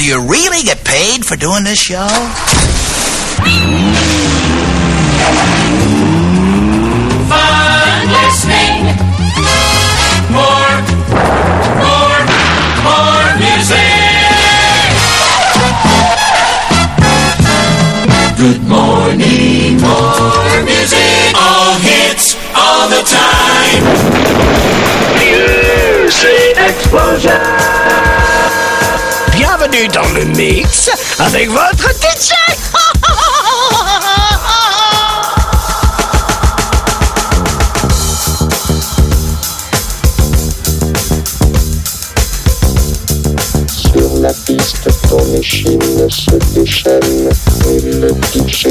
Do you really get paid for doing this show? Fun listening. More, more, more music. Good morning, more music. All hits, all the time. Music explosion. bienvenue dans le mix avec votre DJ. Sur la piste, ton échine se déchaîne et le DJ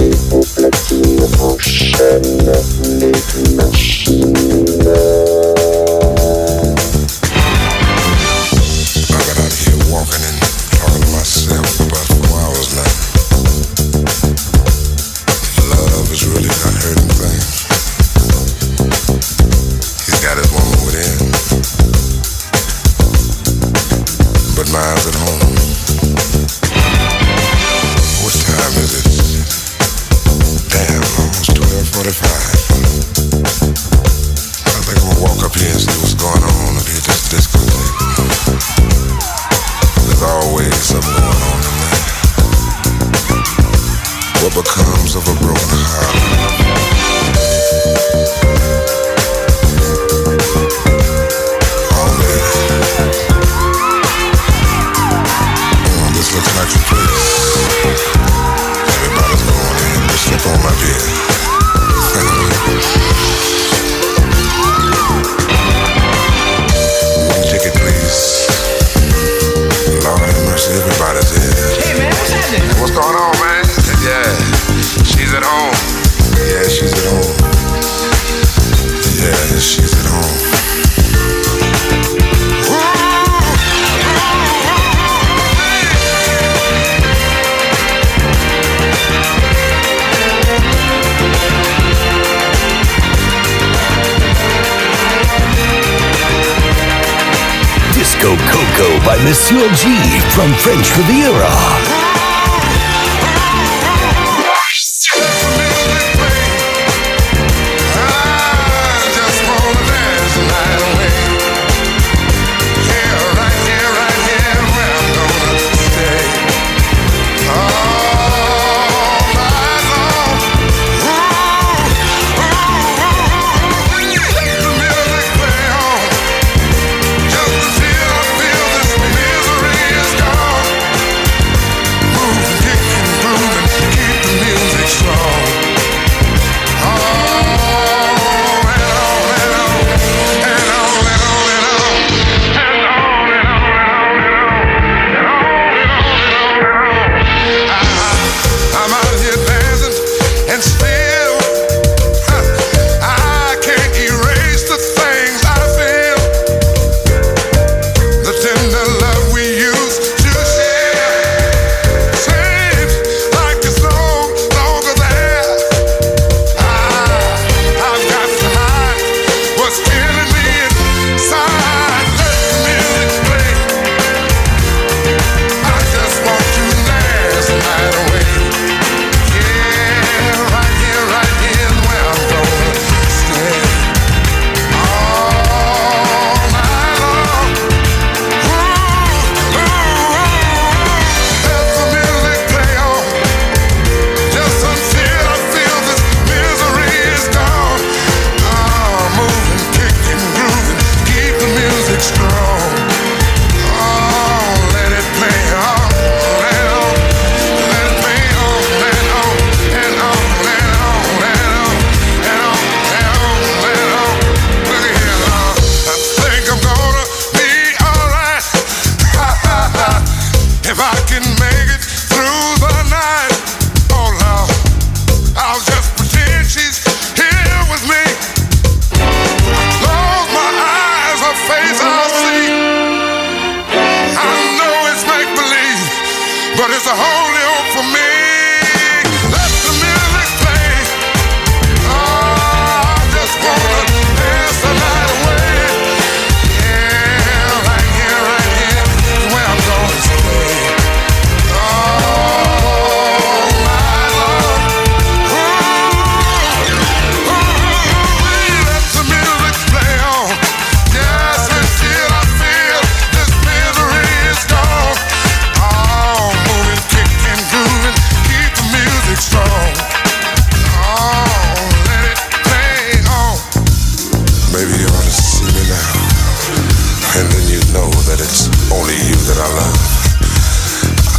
that it's only you that I love.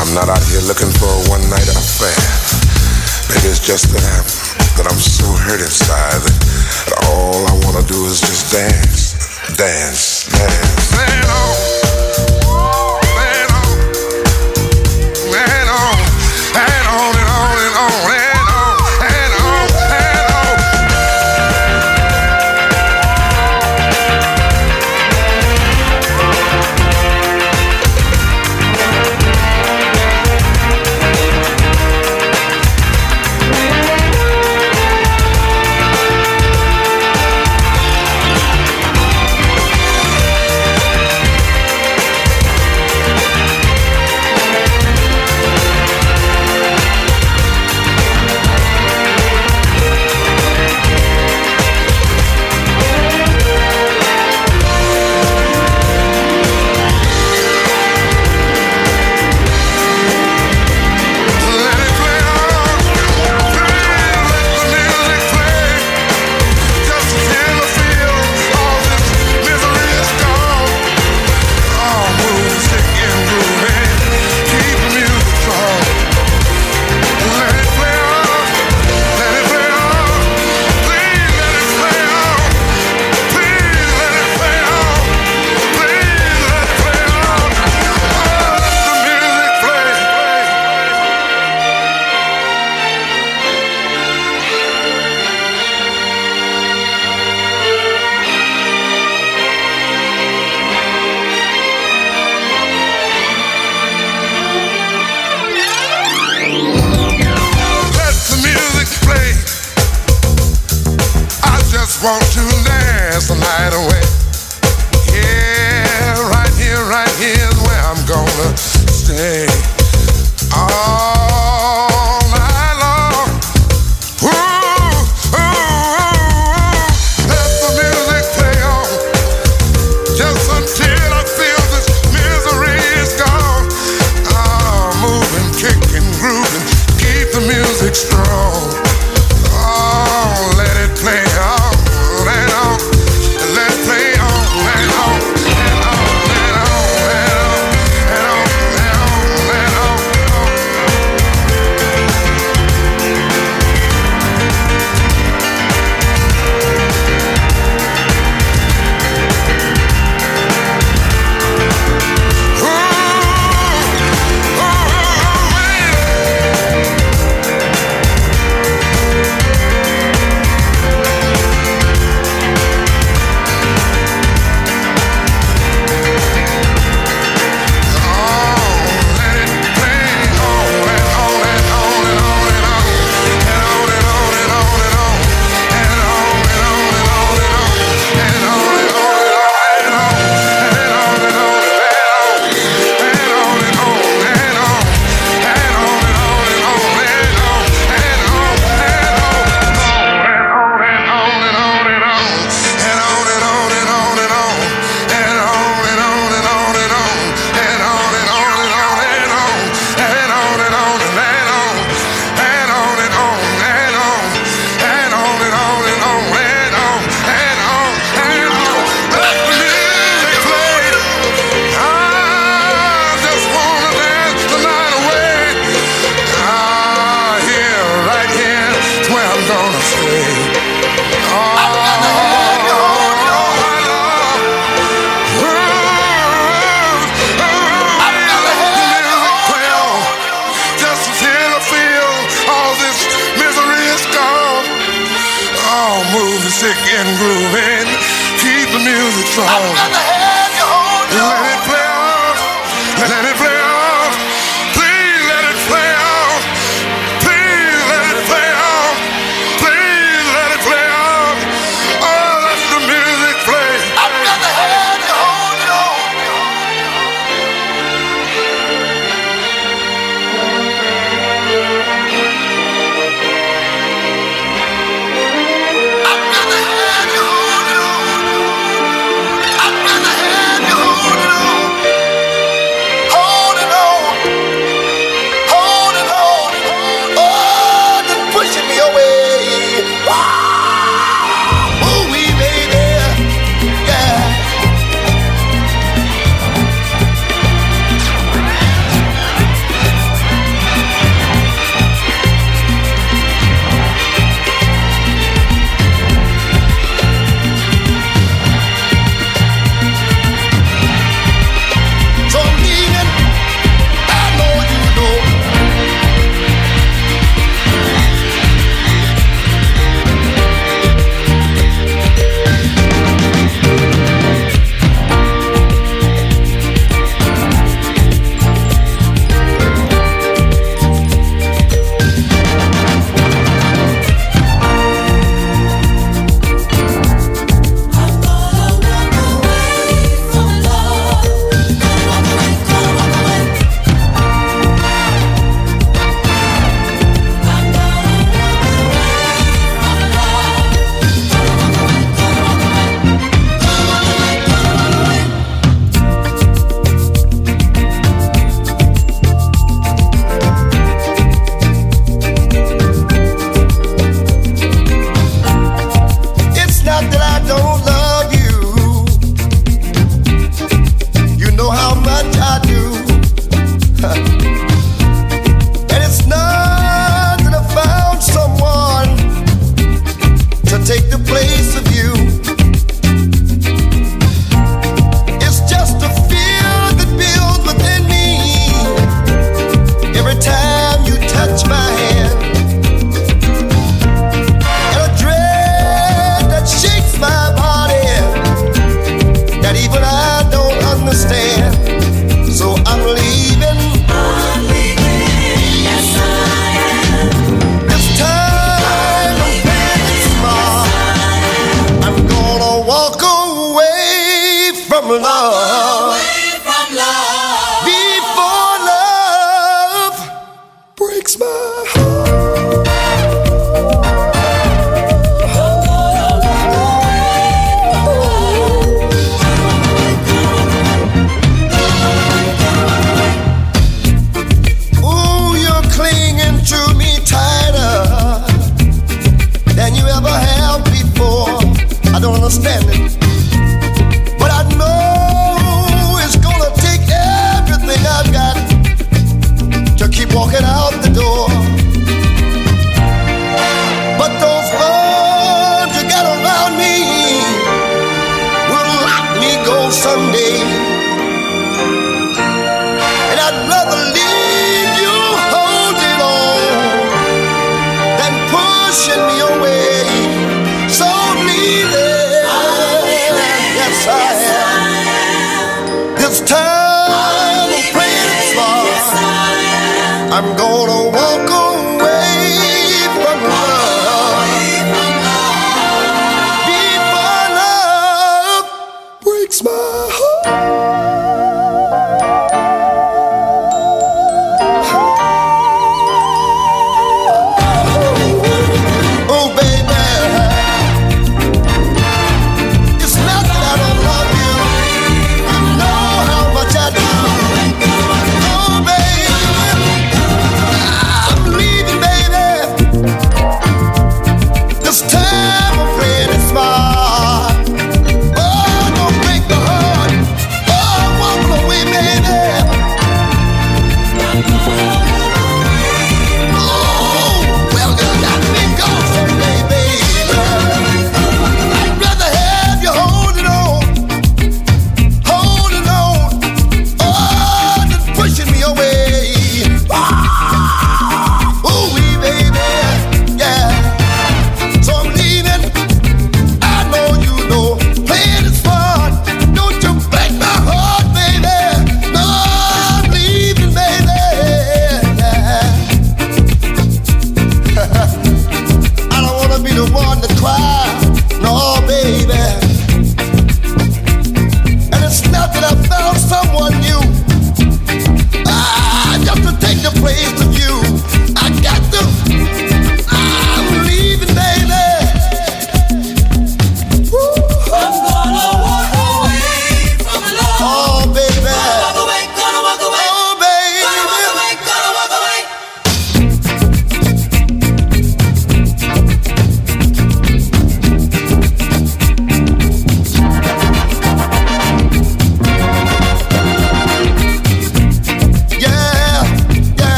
I'm not out here looking for a one night affair. Maybe it's just that I'm, that I'm so hurt inside that all I wanna do is just dance, dance, dance. Man, oh.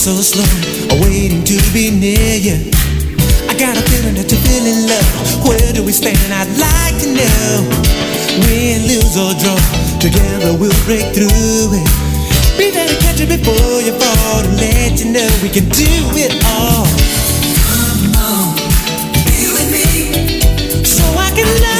so slow, waiting to be near you. I got a feeling that you're feeling love. Where do we stand? I'd like to know. Win, lose or draw, together we'll break through it. Be there to catch it before you fall, and let you know we can do it all. Come on, be with me, so I can love.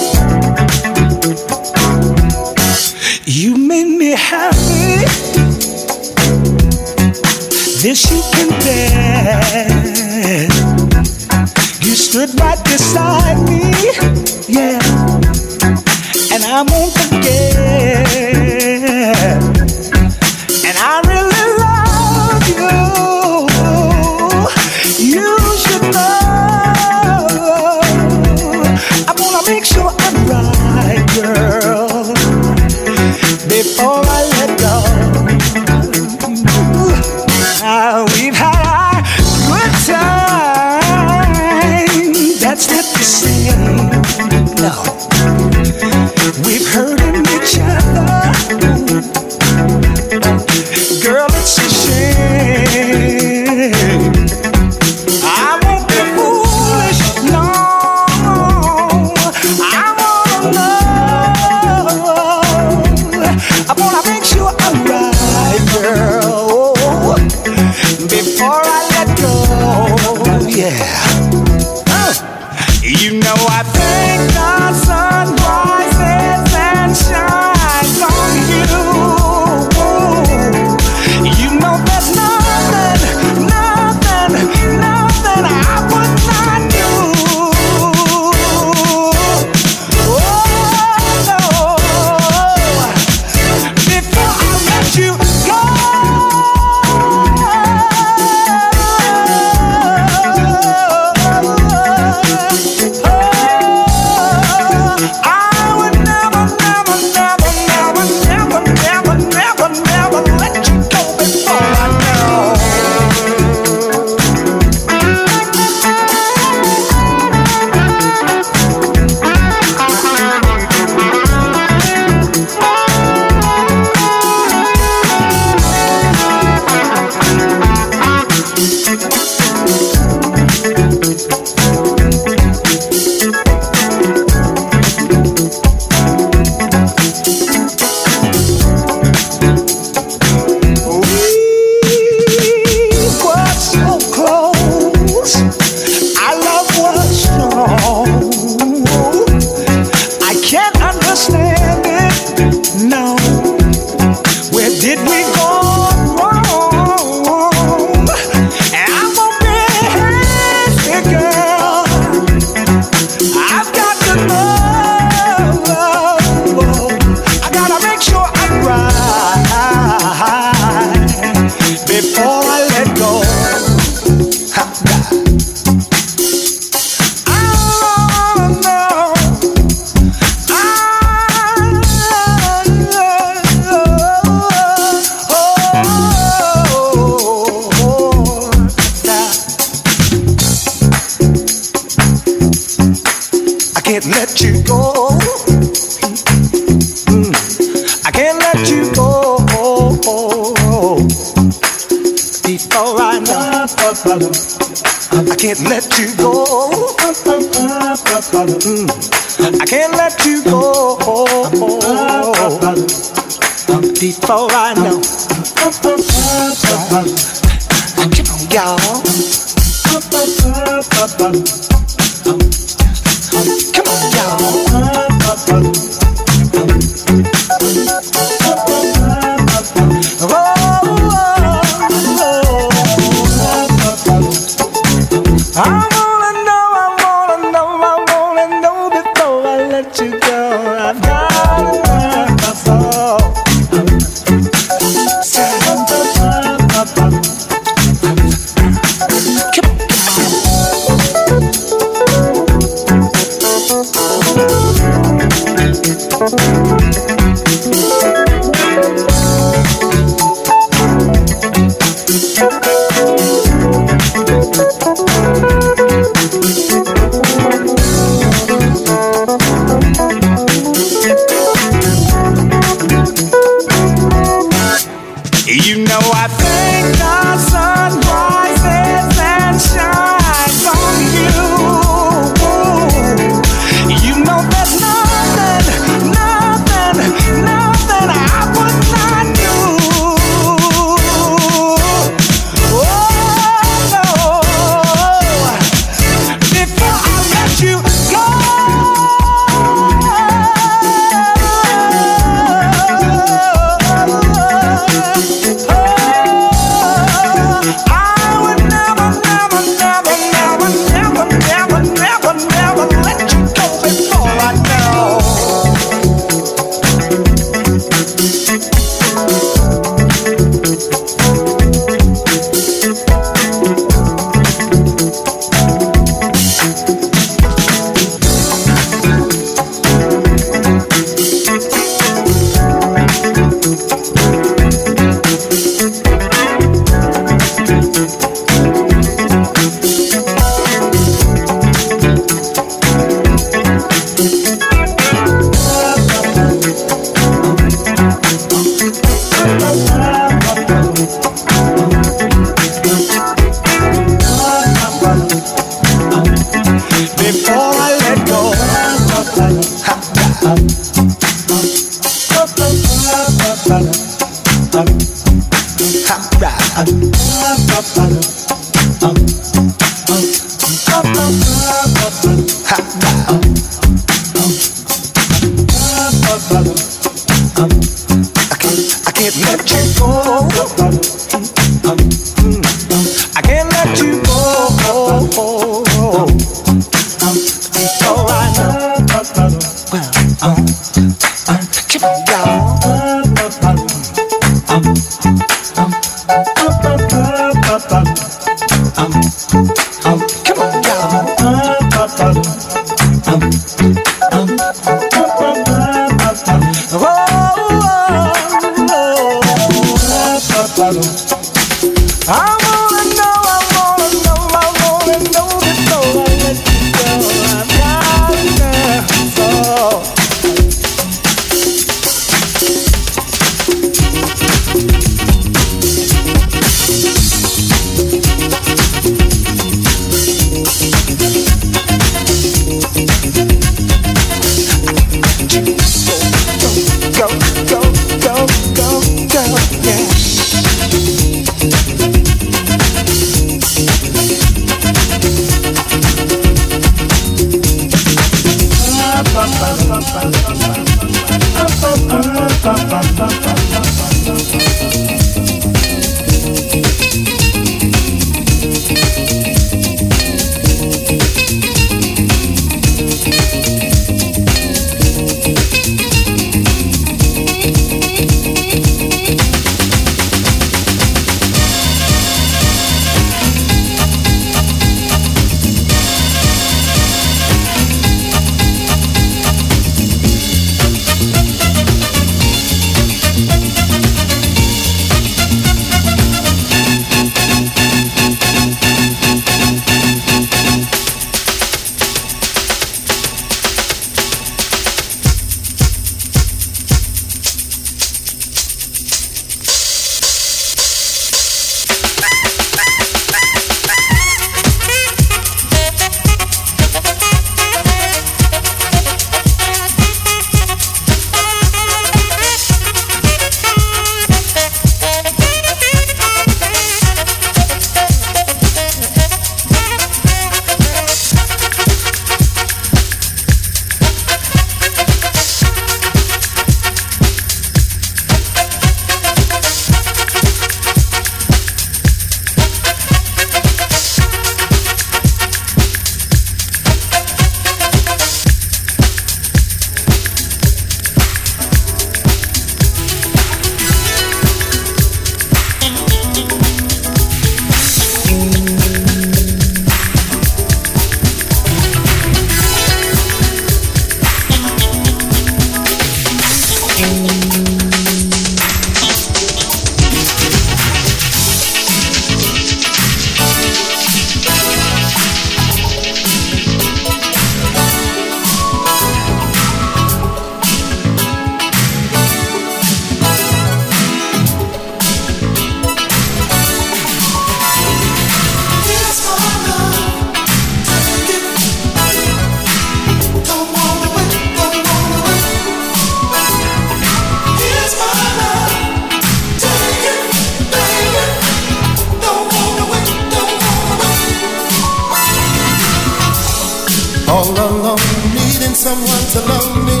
someone to love me.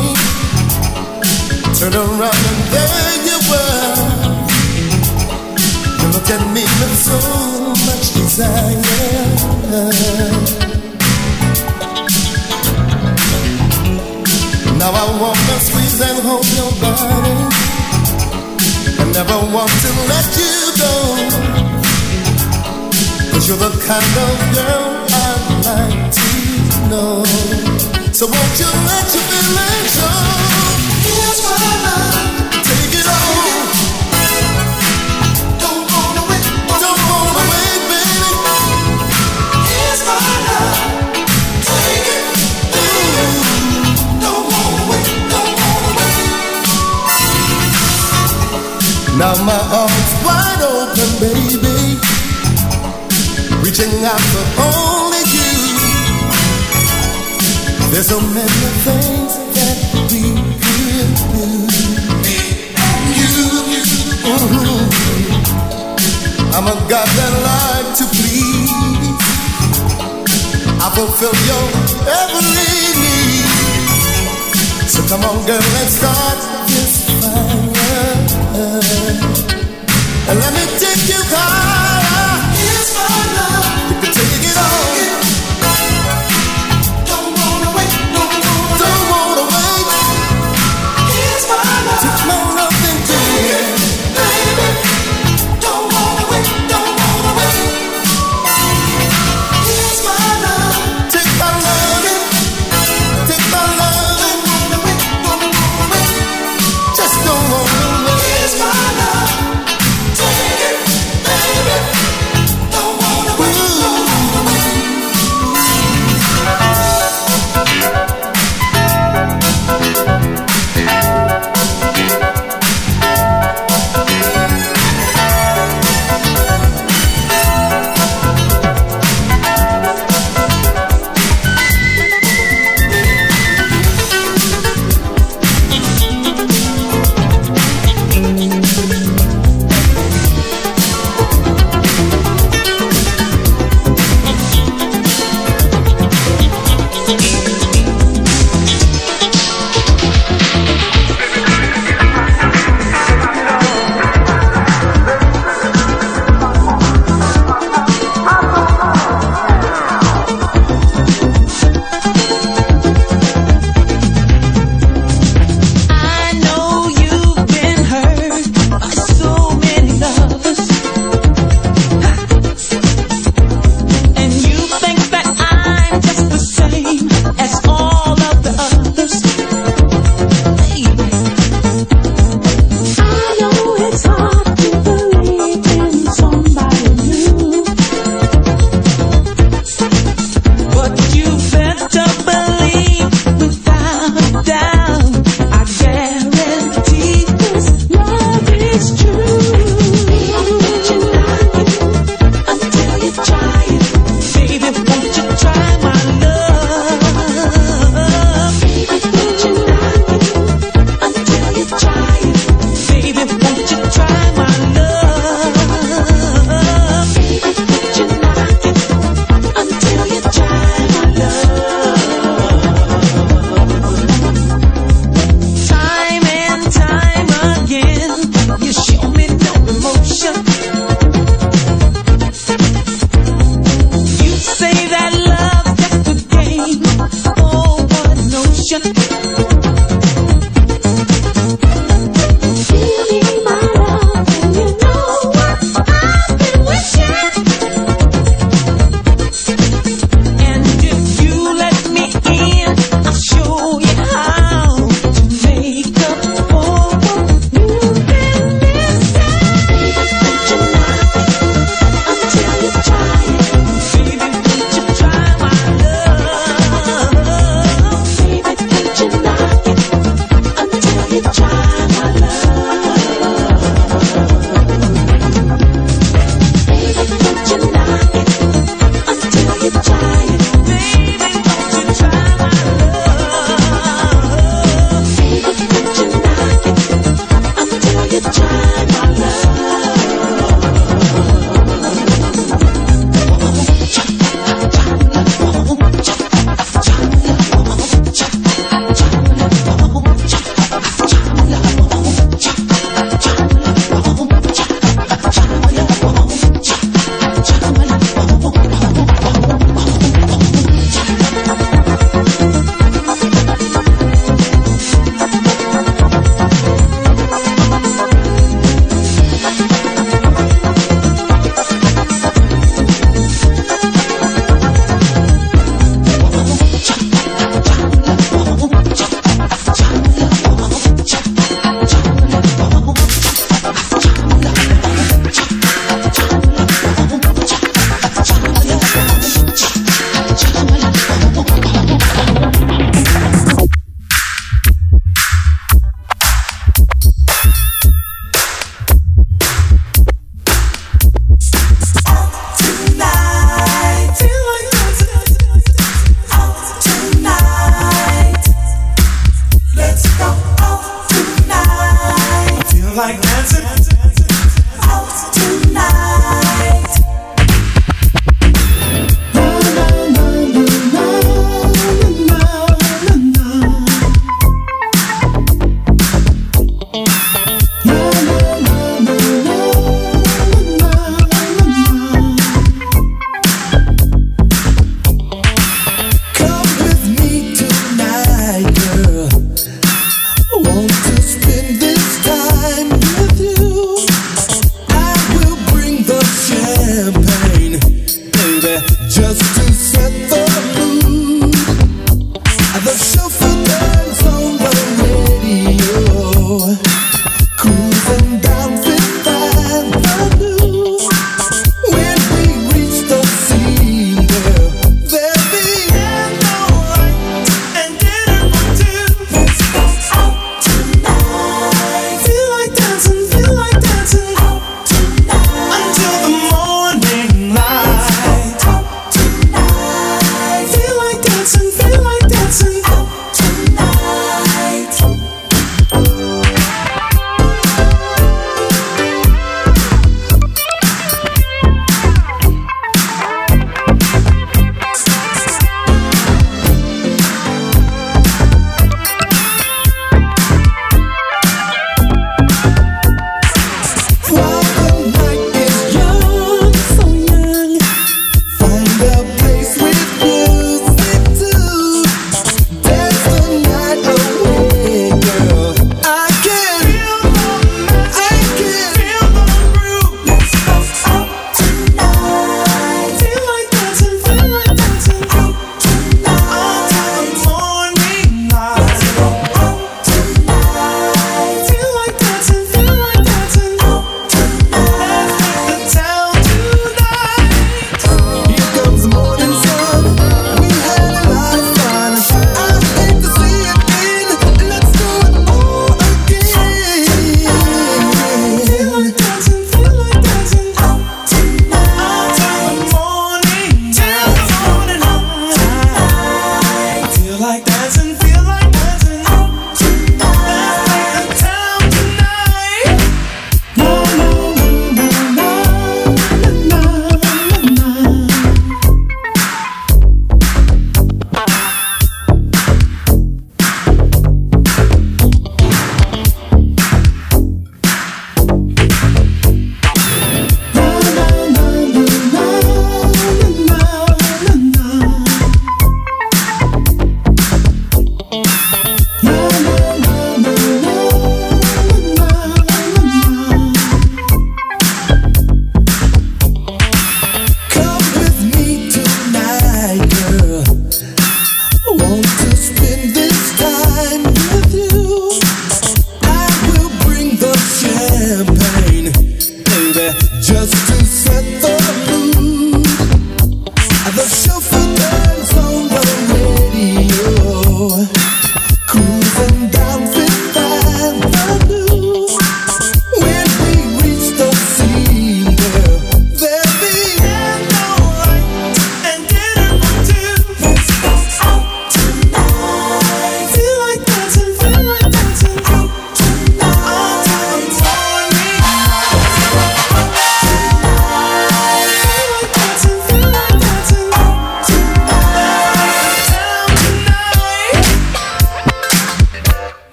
Turn around and there you were. You looked at me with so much desire. Now I wanna squeeze and hold your body. I never want to let you go. Cause you're the kind of girl I'd like to know. So won't you let your feelings show? Here's my love. Take it on. Don't wanna wait, don't wanna wait, baby. Here's my love. Take it. Don't wanna wait, don't wanna wait. Now my arms wide open, baby. Reaching out for only There's so many things that we could do. You, I'm a God that like to please. I fulfill your every need. So come on, girl, let's start this fire. And let me take you high.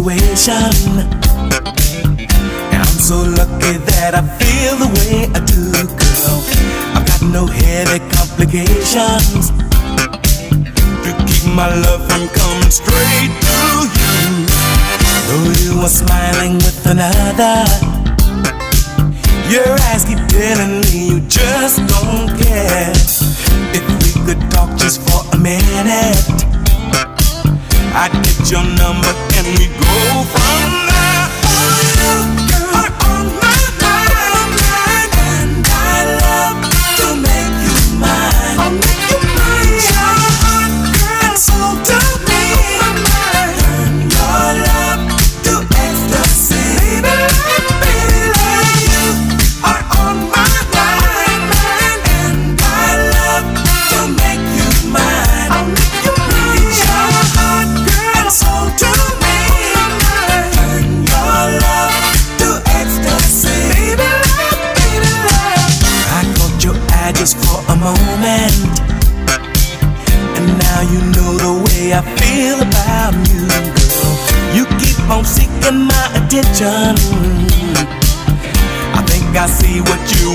situation. And I'm so lucky that I feel the way I do, girl. I've got no heavy complications to keep my love from coming straight to you. Though you are smiling with another, your eyes keep telling me you just don't care. If we could talk just for a minute. I get your number and we go from there.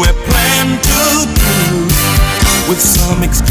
planned to do with some excuse.